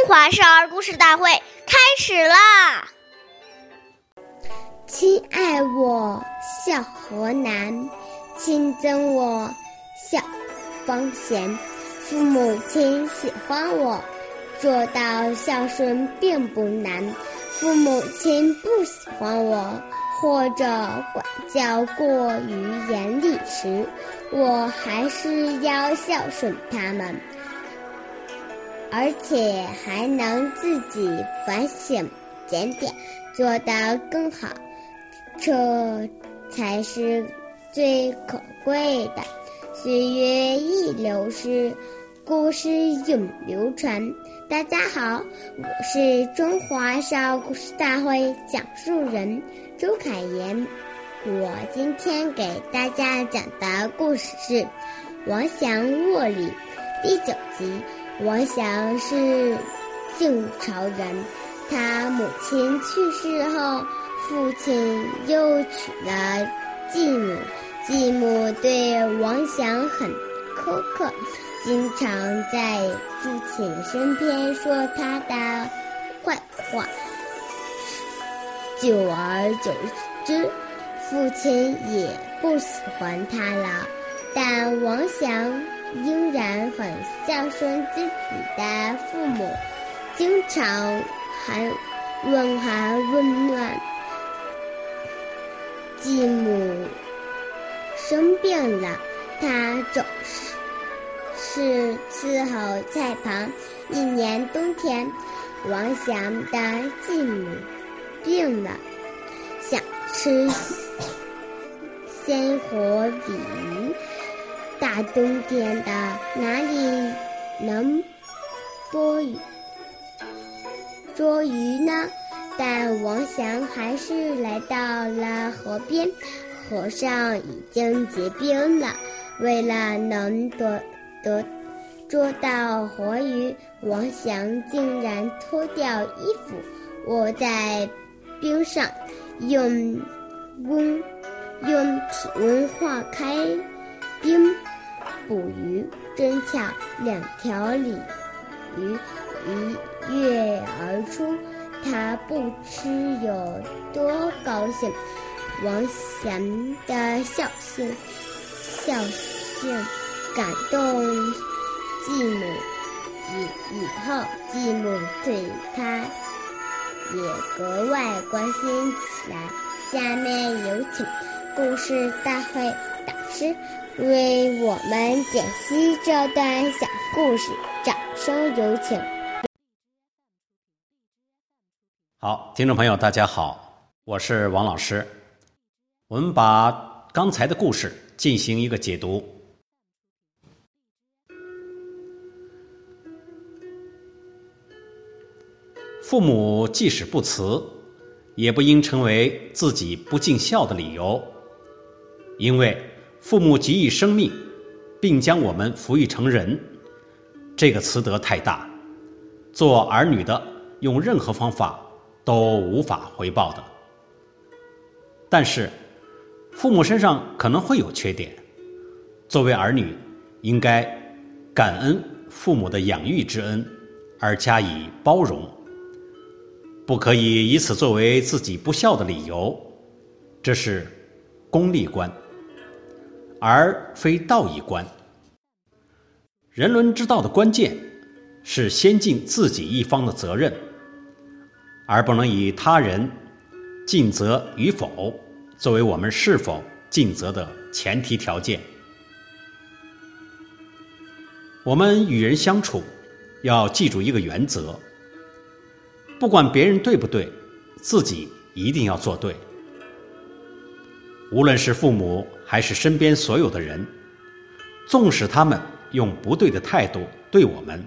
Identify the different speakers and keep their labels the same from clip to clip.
Speaker 1: 中华少儿故事大会开始啦！
Speaker 2: 亲爱我孝河南，亲憎我孝方贤。父母亲喜欢我，做到孝顺并不难。父母亲不喜欢我，或者管教过于严厉时，我还是要孝顺他们。而且还能自己反省检点，做得更好，这才是最可贵的。岁月易流逝，故事永流传。大家好，我是中华少儿故事大会讲述人周凯言。我今天给大家讲的故事是《王祥卧里》第九集。王祥是晋朝人，他母亲去世后，父亲又娶了继母。继母对王祥很苛刻，经常在父亲身边说他的坏话。久而久之，父亲也不喜欢他了。但王祥。仍然很孝顺自己的父母，经常还问寒问暖。继母生病了，他总是是伺候在旁。一年冬天，王祥的继母病了，想吃鲜活鲤鱼。大冬天的，哪里能捉鱼捉鱼呢？但王祥还是来到了河边，河上已经结冰了。为了能得得捉到活鱼，王祥竟然脱掉衣服，卧在冰上，用温用体温化开。捕鱼真巧，两条鲤鱼一跃而出，他不知有多高兴。王祥的孝心，孝心感动继母，以以后继母对他也格外关心起来。下面有请故事大会师。为我们解析这段小故事，掌声有请。
Speaker 3: 好，听众朋友，大家好，我是王老师。我们把刚才的故事进行一个解读。父母即使不辞，也不应成为自己不尽孝的理由，因为。父母给予生命，并将我们抚育成人，这个慈德太大，做儿女的用任何方法都无法回报的。但是，父母身上可能会有缺点，作为儿女，应该感恩父母的养育之恩，而加以包容，不可以以此作为自己不孝的理由，这是功利观。而非道义观。人伦之道的关键是先尽自己一方的责任，而不能以他人尽责与否作为我们是否尽责的前提条件。我们与人相处要记住一个原则：不管别人对不对，自己一定要做对。无论是父母还是身边所有的人，纵使他们用不对的态度对我们，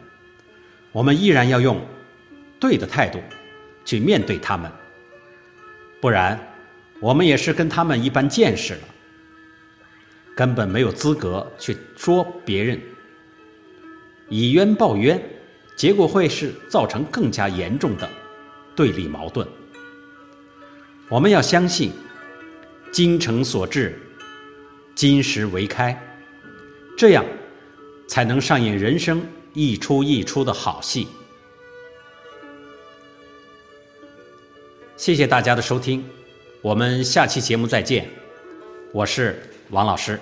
Speaker 3: 我们依然要用对的态度去面对他们。不然，我们也是跟他们一般见识了，根本没有资格去说别人。以冤报冤，结果会是造成更加严重的对立矛盾。我们要相信。精诚所至金石为开这样才能上演人生一出一出的好戏。谢谢大家的收听我们下期节目再见。我是王老师。